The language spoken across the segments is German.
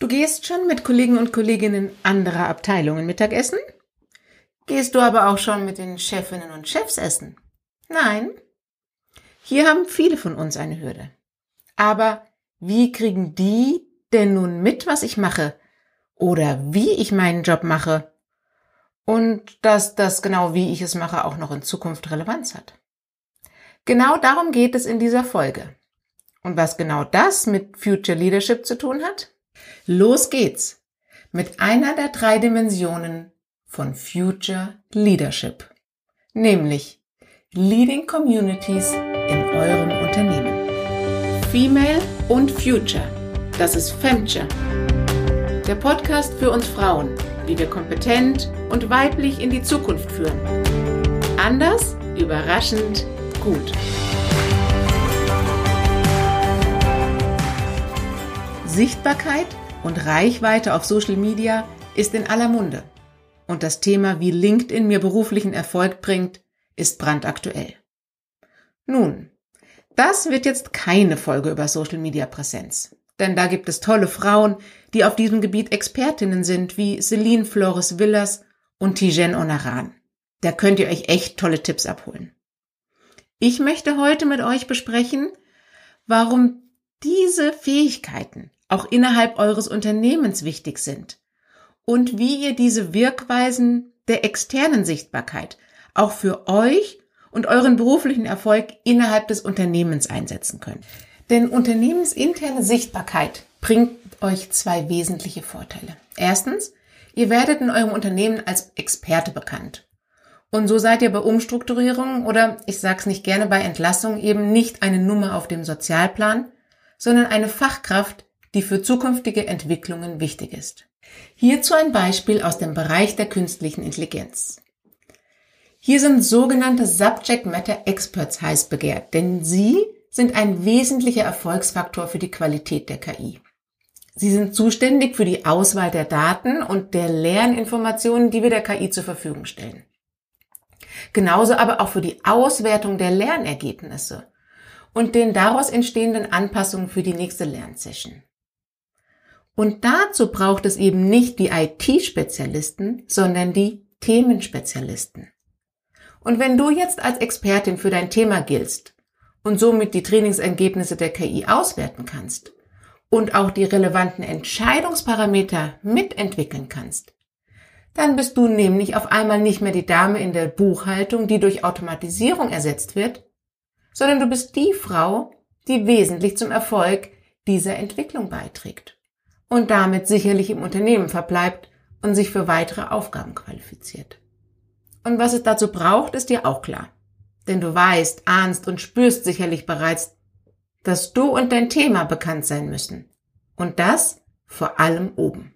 Du gehst schon mit Kollegen und Kolleginnen anderer Abteilungen Mittagessen? Gehst du aber auch schon mit den Chefinnen und Chefs essen? Nein? Hier haben viele von uns eine Hürde. Aber wie kriegen die denn nun mit, was ich mache? Oder wie ich meinen Job mache? Und dass das genau wie ich es mache auch noch in Zukunft Relevanz hat. Genau darum geht es in dieser Folge. Und was genau das mit Future Leadership zu tun hat? Los geht's mit einer der drei Dimensionen von Future Leadership, nämlich Leading Communities in eurem Unternehmen. Female und Future, das ist Femture, der Podcast für uns Frauen, wie wir kompetent und weiblich in die Zukunft führen. Anders, überraschend, gut. Sichtbarkeit und Reichweite auf Social Media ist in aller Munde. Und das Thema, wie LinkedIn mir beruflichen Erfolg bringt, ist brandaktuell. Nun, das wird jetzt keine Folge über Social Media Präsenz. Denn da gibt es tolle Frauen, die auf diesem Gebiet Expertinnen sind, wie Celine Flores Villas und Tijen Onaran. Da könnt ihr euch echt tolle Tipps abholen. Ich möchte heute mit euch besprechen, warum diese Fähigkeiten auch innerhalb eures Unternehmens wichtig sind und wie ihr diese Wirkweisen der externen Sichtbarkeit auch für euch und euren beruflichen Erfolg innerhalb des Unternehmens einsetzen könnt. Denn unternehmensinterne Sichtbarkeit bringt euch zwei wesentliche Vorteile. Erstens, ihr werdet in eurem Unternehmen als Experte bekannt. Und so seid ihr bei Umstrukturierungen oder ich sag's nicht gerne bei Entlassungen eben nicht eine Nummer auf dem Sozialplan, sondern eine Fachkraft, die für zukünftige Entwicklungen wichtig ist. Hierzu ein Beispiel aus dem Bereich der künstlichen Intelligenz. Hier sind sogenannte Subject Matter Experts heiß begehrt, denn sie sind ein wesentlicher Erfolgsfaktor für die Qualität der KI. Sie sind zuständig für die Auswahl der Daten und der Lerninformationen, die wir der KI zur Verfügung stellen. Genauso aber auch für die Auswertung der Lernergebnisse und den daraus entstehenden Anpassungen für die nächste Lernsession. Und dazu braucht es eben nicht die IT-Spezialisten, sondern die Themenspezialisten. Und wenn du jetzt als Expertin für dein Thema giltst und somit die Trainingsergebnisse der KI auswerten kannst und auch die relevanten Entscheidungsparameter mitentwickeln kannst, dann bist du nämlich auf einmal nicht mehr die Dame in der Buchhaltung, die durch Automatisierung ersetzt wird, sondern du bist die Frau, die wesentlich zum Erfolg dieser Entwicklung beiträgt und damit sicherlich im Unternehmen verbleibt und sich für weitere Aufgaben qualifiziert. Und was es dazu braucht, ist dir auch klar. Denn du weißt, ahnst und spürst sicherlich bereits, dass du und dein Thema bekannt sein müssen. Und das vor allem oben.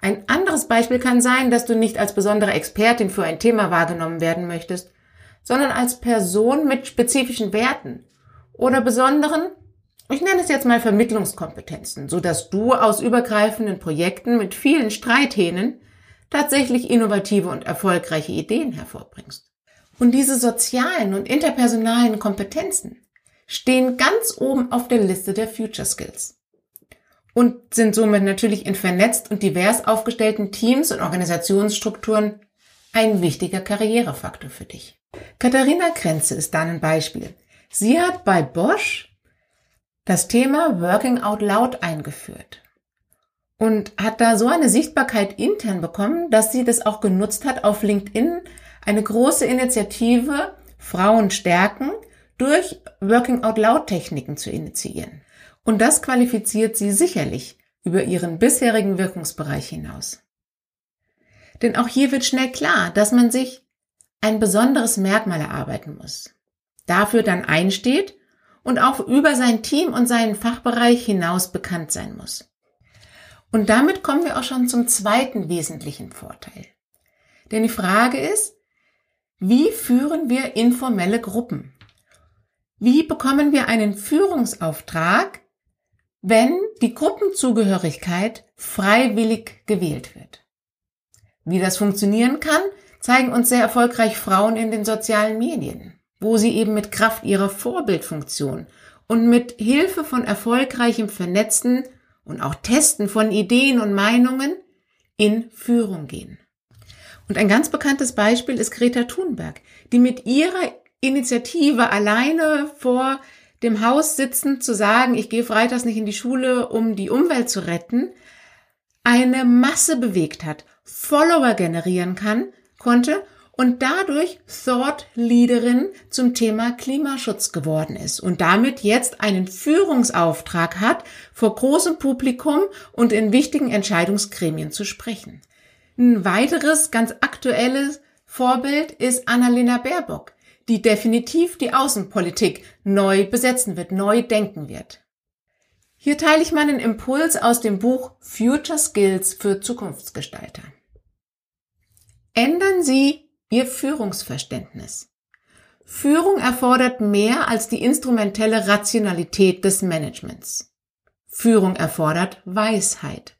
Ein anderes Beispiel kann sein, dass du nicht als besondere Expertin für ein Thema wahrgenommen werden möchtest, sondern als Person mit spezifischen Werten oder besonderen ich nenne es jetzt mal Vermittlungskompetenzen, so dass du aus übergreifenden Projekten mit vielen Streithähnen tatsächlich innovative und erfolgreiche Ideen hervorbringst. Und diese sozialen und interpersonalen Kompetenzen stehen ganz oben auf der Liste der Future Skills und sind somit natürlich in vernetzt und divers aufgestellten Teams und Organisationsstrukturen ein wichtiger Karrierefaktor für dich. Katharina Krenze ist da ein Beispiel. Sie hat bei Bosch das Thema Working Out Loud eingeführt und hat da so eine Sichtbarkeit intern bekommen, dass sie das auch genutzt hat, auf LinkedIn eine große Initiative Frauen stärken durch Working Out Loud Techniken zu initiieren. Und das qualifiziert sie sicherlich über ihren bisherigen Wirkungsbereich hinaus. Denn auch hier wird schnell klar, dass man sich ein besonderes Merkmal erarbeiten muss. Dafür dann einsteht und auch über sein Team und seinen Fachbereich hinaus bekannt sein muss. Und damit kommen wir auch schon zum zweiten wesentlichen Vorteil. Denn die Frage ist, wie führen wir informelle Gruppen? Wie bekommen wir einen Führungsauftrag, wenn die Gruppenzugehörigkeit freiwillig gewählt wird? Wie das funktionieren kann, zeigen uns sehr erfolgreich Frauen in den sozialen Medien wo sie eben mit Kraft ihrer Vorbildfunktion und mit Hilfe von erfolgreichem Vernetzen und auch Testen von Ideen und Meinungen in Führung gehen. Und ein ganz bekanntes Beispiel ist Greta Thunberg, die mit ihrer Initiative alleine vor dem Haus sitzend zu sagen, ich gehe freitags nicht in die Schule, um die Umwelt zu retten, eine Masse bewegt hat, Follower generieren kann, konnte und dadurch Thought Leaderin zum Thema Klimaschutz geworden ist und damit jetzt einen Führungsauftrag hat, vor großem Publikum und in wichtigen Entscheidungsgremien zu sprechen. Ein weiteres ganz aktuelles Vorbild ist Annalena Baerbock, die definitiv die Außenpolitik neu besetzen wird, neu denken wird. Hier teile ich meinen Impuls aus dem Buch Future Skills für Zukunftsgestalter. Ändern Sie Ihr Führungsverständnis. Führung erfordert mehr als die instrumentelle Rationalität des Managements. Führung erfordert Weisheit.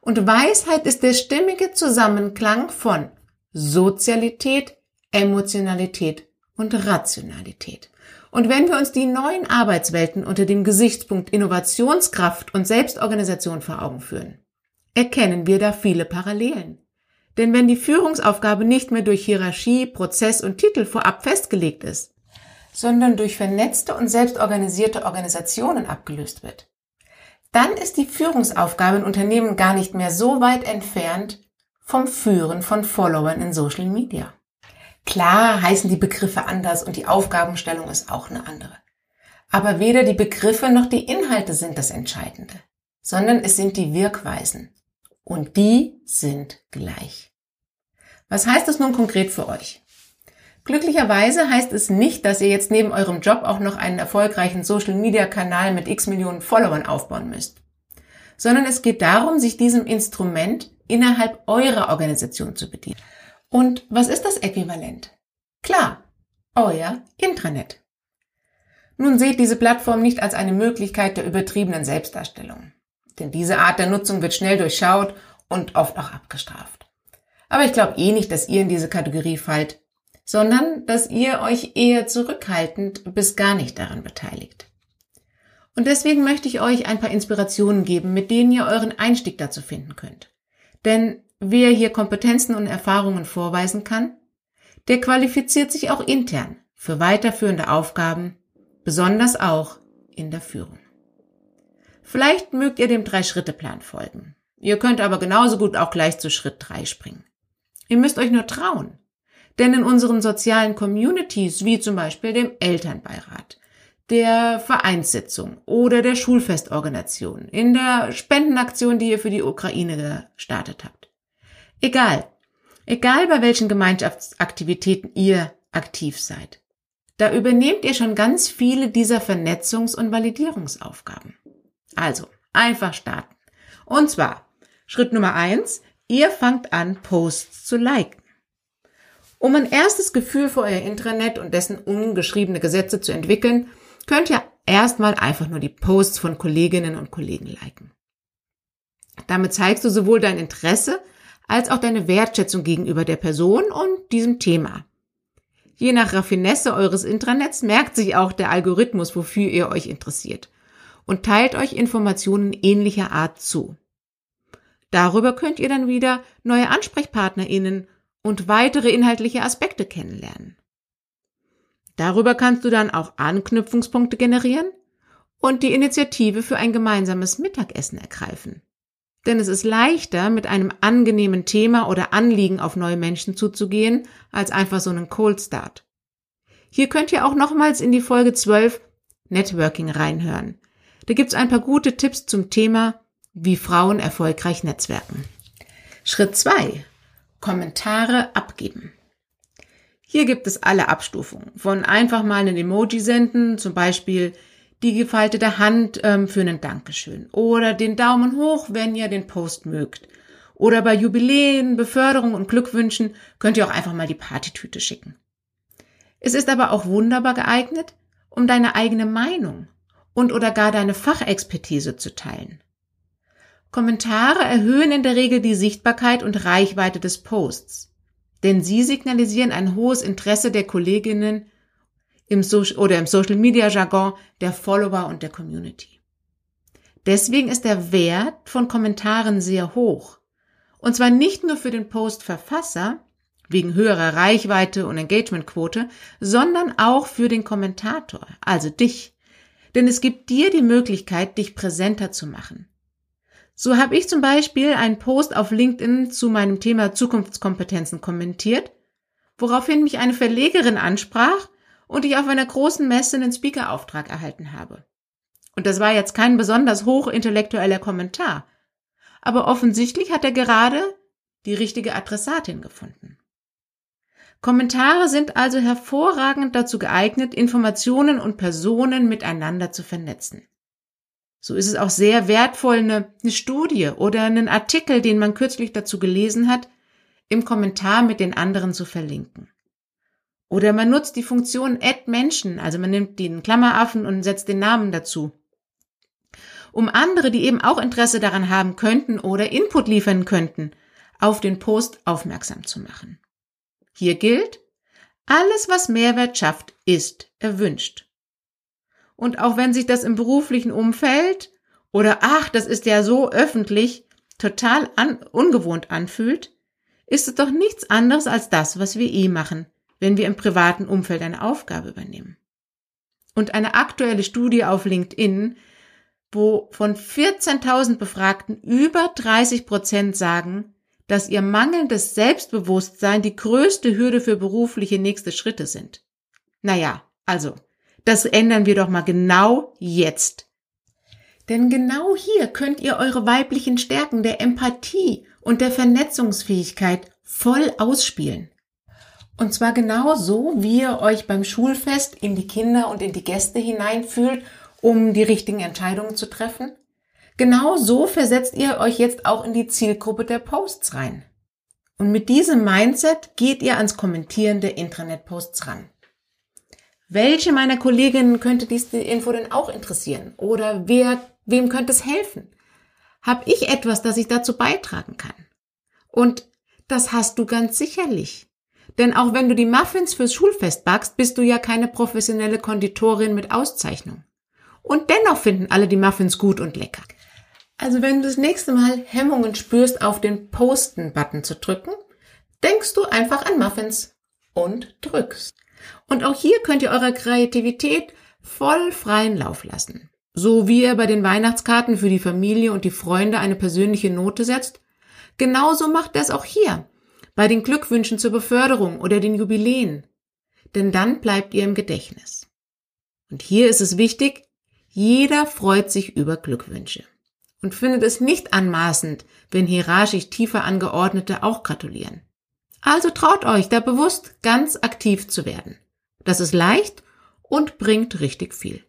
Und Weisheit ist der stimmige Zusammenklang von Sozialität, Emotionalität und Rationalität. Und wenn wir uns die neuen Arbeitswelten unter dem Gesichtspunkt Innovationskraft und Selbstorganisation vor Augen führen, erkennen wir da viele Parallelen. Denn wenn die Führungsaufgabe nicht mehr durch Hierarchie, Prozess und Titel vorab festgelegt ist, sondern durch vernetzte und selbstorganisierte Organisationen abgelöst wird, dann ist die Führungsaufgabe in Unternehmen gar nicht mehr so weit entfernt vom Führen von Followern in Social Media. Klar heißen die Begriffe anders und die Aufgabenstellung ist auch eine andere. Aber weder die Begriffe noch die Inhalte sind das Entscheidende, sondern es sind die Wirkweisen, und die sind gleich. Was heißt das nun konkret für euch? Glücklicherweise heißt es nicht, dass ihr jetzt neben eurem Job auch noch einen erfolgreichen Social-Media-Kanal mit x Millionen Followern aufbauen müsst, sondern es geht darum, sich diesem Instrument innerhalb eurer Organisation zu bedienen. Und was ist das Äquivalent? Klar, euer Intranet. Nun seht diese Plattform nicht als eine Möglichkeit der übertriebenen Selbstdarstellung. Denn diese Art der Nutzung wird schnell durchschaut und oft auch abgestraft. Aber ich glaube eh nicht, dass ihr in diese Kategorie fallt, sondern dass ihr euch eher zurückhaltend bis gar nicht daran beteiligt. Und deswegen möchte ich euch ein paar Inspirationen geben, mit denen ihr euren Einstieg dazu finden könnt. Denn wer hier Kompetenzen und Erfahrungen vorweisen kann, der qualifiziert sich auch intern für weiterführende Aufgaben, besonders auch in der Führung. Vielleicht mögt ihr dem Drei-Schritte-Plan folgen. Ihr könnt aber genauso gut auch gleich zu Schritt drei springen. Ihr müsst euch nur trauen. Denn in unseren sozialen Communities, wie zum Beispiel dem Elternbeirat, der Vereinssitzung oder der Schulfestorganisation, in der Spendenaktion, die ihr für die Ukraine gestartet habt. Egal. Egal bei welchen Gemeinschaftsaktivitäten ihr aktiv seid. Da übernehmt ihr schon ganz viele dieser Vernetzungs- und Validierungsaufgaben. Also, einfach starten. Und zwar, Schritt Nummer eins, ihr fangt an, Posts zu liken. Um ein erstes Gefühl für euer Intranet und dessen ungeschriebene Gesetze zu entwickeln, könnt ihr erstmal einfach nur die Posts von Kolleginnen und Kollegen liken. Damit zeigst du sowohl dein Interesse als auch deine Wertschätzung gegenüber der Person und diesem Thema. Je nach Raffinesse eures Intranets merkt sich auch der Algorithmus, wofür ihr euch interessiert und teilt euch Informationen ähnlicher Art zu. Darüber könnt ihr dann wieder neue AnsprechpartnerInnen und weitere inhaltliche Aspekte kennenlernen. Darüber kannst du dann auch Anknüpfungspunkte generieren und die Initiative für ein gemeinsames Mittagessen ergreifen. Denn es ist leichter, mit einem angenehmen Thema oder Anliegen auf neue Menschen zuzugehen, als einfach so einen Cold Start. Hier könnt ihr auch nochmals in die Folge 12 Networking reinhören. Da gibt's ein paar gute Tipps zum Thema, wie Frauen erfolgreich netzwerken. Schritt zwei: Kommentare abgeben. Hier gibt es alle Abstufungen. Von einfach mal einen Emoji senden, zum Beispiel die gefaltete Hand ähm, für einen Dankeschön. Oder den Daumen hoch, wenn ihr den Post mögt. Oder bei Jubiläen, Beförderung und Glückwünschen könnt ihr auch einfach mal die Partytüte schicken. Es ist aber auch wunderbar geeignet, um deine eigene Meinung und oder gar deine Fachexpertise zu teilen. Kommentare erhöhen in der Regel die Sichtbarkeit und Reichweite des Posts, denn sie signalisieren ein hohes Interesse der Kolleginnen im so oder im Social Media Jargon der Follower und der Community. Deswegen ist der Wert von Kommentaren sehr hoch. Und zwar nicht nur für den Postverfasser, wegen höherer Reichweite und Engagementquote, sondern auch für den Kommentator, also dich. Denn es gibt dir die Möglichkeit, dich präsenter zu machen. So habe ich zum Beispiel einen Post auf LinkedIn zu meinem Thema Zukunftskompetenzen kommentiert, woraufhin mich eine Verlegerin ansprach und ich auf einer großen Messe einen Speakerauftrag erhalten habe. Und das war jetzt kein besonders hochintellektueller Kommentar, aber offensichtlich hat er gerade die richtige Adressatin gefunden. Kommentare sind also hervorragend dazu geeignet, Informationen und Personen miteinander zu vernetzen. So ist es auch sehr wertvoll, eine, eine Studie oder einen Artikel, den man kürzlich dazu gelesen hat, im Kommentar mit den anderen zu verlinken. Oder man nutzt die Funktion Add Menschen, also man nimmt den Klammeraffen und setzt den Namen dazu. Um andere, die eben auch Interesse daran haben könnten oder Input liefern könnten, auf den Post aufmerksam zu machen. Hier gilt, alles, was Mehrwert schafft, ist erwünscht. Und auch wenn sich das im beruflichen Umfeld oder ach, das ist ja so öffentlich total an, ungewohnt anfühlt, ist es doch nichts anderes als das, was wir eh machen, wenn wir im privaten Umfeld eine Aufgabe übernehmen. Und eine aktuelle Studie auf LinkedIn, wo von 14.000 Befragten über 30 Prozent sagen, dass ihr mangelndes Selbstbewusstsein die größte Hürde für berufliche nächste Schritte sind. Naja, also, das ändern wir doch mal genau jetzt. Denn genau hier könnt ihr eure weiblichen Stärken der Empathie und der Vernetzungsfähigkeit voll ausspielen. Und zwar genau so, wie ihr euch beim Schulfest in die Kinder und in die Gäste hineinfühlt, um die richtigen Entscheidungen zu treffen Genau so versetzt ihr euch jetzt auch in die Zielgruppe der Posts rein. Und mit diesem Mindset geht ihr ans Kommentieren der Intranet-Posts ran. Welche meiner Kolleginnen könnte diese Info denn auch interessieren? Oder wer, wem könnte es helfen? Hab ich etwas, das ich dazu beitragen kann? Und das hast du ganz sicherlich. Denn auch wenn du die Muffins fürs Schulfest backst, bist du ja keine professionelle Konditorin mit Auszeichnung. Und dennoch finden alle die Muffins gut und lecker. Also wenn du das nächste Mal Hemmungen spürst, auf den Posten-Button zu drücken, denkst du einfach an Muffins und drückst. Und auch hier könnt ihr eurer Kreativität voll freien Lauf lassen. So wie ihr bei den Weihnachtskarten für die Familie und die Freunde eine persönliche Note setzt, genauso macht es auch hier, bei den Glückwünschen zur Beförderung oder den Jubiläen. Denn dann bleibt ihr im Gedächtnis. Und hier ist es wichtig, jeder freut sich über Glückwünsche und findet es nicht anmaßend, wenn hierarchisch tiefer angeordnete auch gratulieren. Also traut euch, da bewusst ganz aktiv zu werden. Das ist leicht und bringt richtig viel.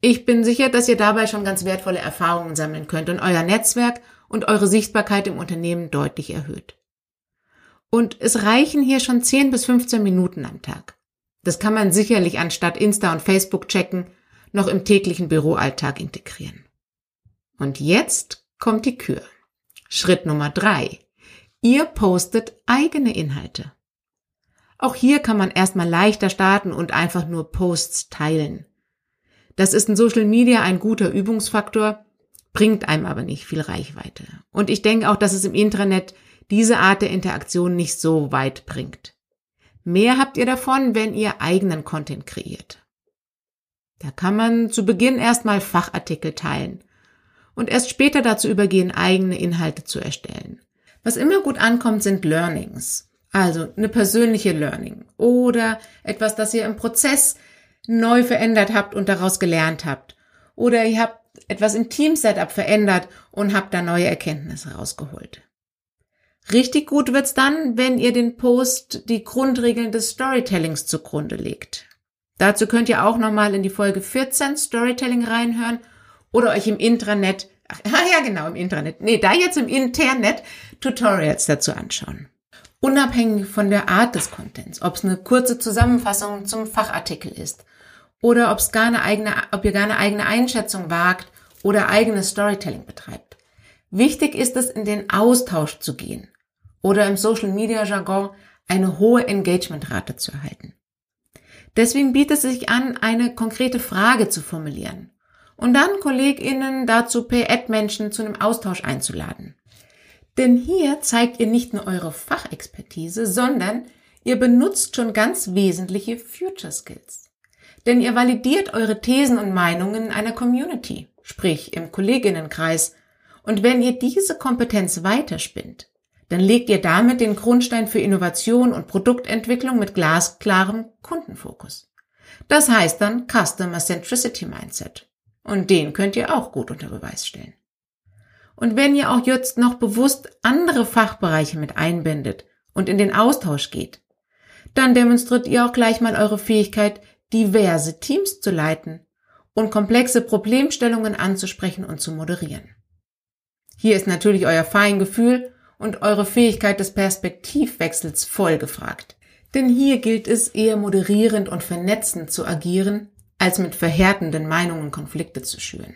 Ich bin sicher, dass ihr dabei schon ganz wertvolle Erfahrungen sammeln könnt und euer Netzwerk und eure Sichtbarkeit im Unternehmen deutlich erhöht. Und es reichen hier schon 10 bis 15 Minuten am Tag. Das kann man sicherlich anstatt Insta und Facebook checken noch im täglichen Büroalltag integrieren. Und jetzt kommt die Kür. Schritt Nummer drei. Ihr postet eigene Inhalte. Auch hier kann man erstmal leichter starten und einfach nur Posts teilen. Das ist in Social Media ein guter Übungsfaktor, bringt einem aber nicht viel Reichweite. Und ich denke auch, dass es im Intranet diese Art der Interaktion nicht so weit bringt. Mehr habt ihr davon, wenn ihr eigenen Content kreiert. Da kann man zu Beginn erstmal Fachartikel teilen und erst später dazu übergehen, eigene Inhalte zu erstellen. Was immer gut ankommt, sind Learnings. Also eine persönliche Learning oder etwas, das ihr im Prozess neu verändert habt und daraus gelernt habt. Oder ihr habt etwas im Team-Setup verändert und habt da neue Erkenntnisse rausgeholt. Richtig gut wird's dann, wenn ihr den Post die Grundregeln des Storytellings zugrunde legt. Dazu könnt ihr auch nochmal in die Folge 14 Storytelling reinhören oder euch im Intranet, ach ja genau, im Intranet, nee, da jetzt im Internet Tutorials dazu anschauen. Unabhängig von der Art des Contents, ob es eine kurze Zusammenfassung zum Fachartikel ist oder ob es gar eine eigene, ob ihr gar eine eigene Einschätzung wagt oder eigenes Storytelling betreibt. Wichtig ist es, in den Austausch zu gehen oder im Social Media Jargon eine hohe Engagementrate zu erhalten. Deswegen bietet es sich an, eine konkrete Frage zu formulieren und dann KollegInnen dazu per Ad-Menschen zu einem Austausch einzuladen. Denn hier zeigt ihr nicht nur eure Fachexpertise, sondern ihr benutzt schon ganz wesentliche Future Skills. Denn ihr validiert eure Thesen und Meinungen in einer Community, sprich im Kolleginnenkreis. Und wenn ihr diese Kompetenz weiterspinnt, dann legt ihr damit den Grundstein für Innovation und Produktentwicklung mit glasklarem Kundenfokus. Das heißt dann Customer Centricity Mindset. Und den könnt ihr auch gut unter Beweis stellen. Und wenn ihr auch jetzt noch bewusst andere Fachbereiche mit einbindet und in den Austausch geht, dann demonstriert ihr auch gleich mal eure Fähigkeit, diverse Teams zu leiten und komplexe Problemstellungen anzusprechen und zu moderieren. Hier ist natürlich euer Feingefühl und eure Fähigkeit des Perspektivwechsels voll gefragt. Denn hier gilt es eher moderierend und vernetzend zu agieren, als mit verhärtenden Meinungen Konflikte zu schüren.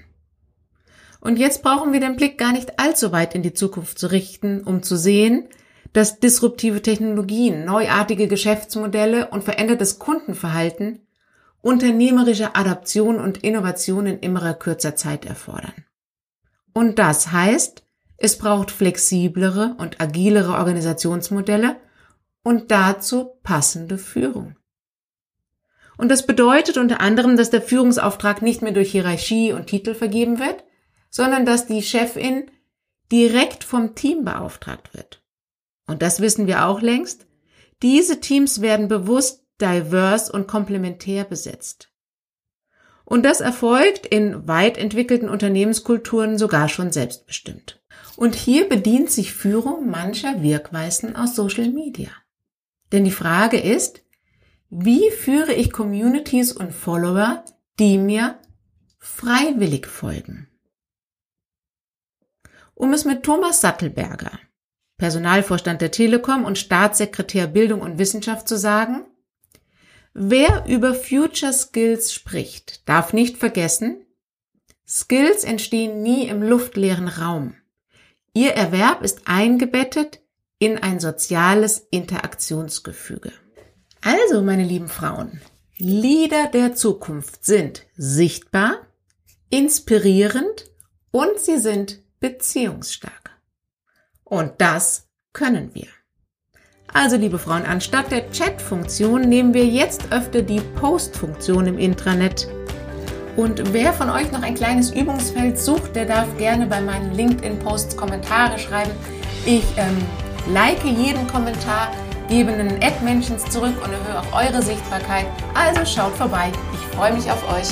Und jetzt brauchen wir den Blick gar nicht allzu weit in die Zukunft zu richten, um zu sehen, dass disruptive Technologien, neuartige Geschäftsmodelle und verändertes Kundenverhalten unternehmerische Adaption und Innovation in immer kürzer Zeit erfordern. Und das heißt, es braucht flexiblere und agilere Organisationsmodelle und dazu passende Führung. Und das bedeutet unter anderem, dass der Führungsauftrag nicht mehr durch Hierarchie und Titel vergeben wird, sondern dass die Chefin direkt vom Team beauftragt wird. Und das wissen wir auch längst. Diese Teams werden bewusst divers und komplementär besetzt. Und das erfolgt in weit entwickelten Unternehmenskulturen sogar schon selbstbestimmt. Und hier bedient sich Führung mancher Wirkweisen aus Social Media. Denn die Frage ist, wie führe ich Communities und Follower, die mir freiwillig folgen? Um es mit Thomas Sattelberger, Personalvorstand der Telekom und Staatssekretär Bildung und Wissenschaft zu sagen, wer über Future Skills spricht, darf nicht vergessen, Skills entstehen nie im luftleeren Raum. Ihr Erwerb ist eingebettet in ein soziales Interaktionsgefüge. Also, meine lieben Frauen, Lieder der Zukunft sind sichtbar, inspirierend und sie sind beziehungsstark. Und das können wir. Also, liebe Frauen, anstatt der Chat-Funktion nehmen wir jetzt öfter die Post-Funktion im Intranet. Und wer von euch noch ein kleines Übungsfeld sucht, der darf gerne bei meinen LinkedIn-Posts Kommentare schreiben. Ich ähm, like jeden Kommentar, gebe einen Ad-Mentions zurück und erhöhe auch eure Sichtbarkeit. Also schaut vorbei. Ich freue mich auf euch.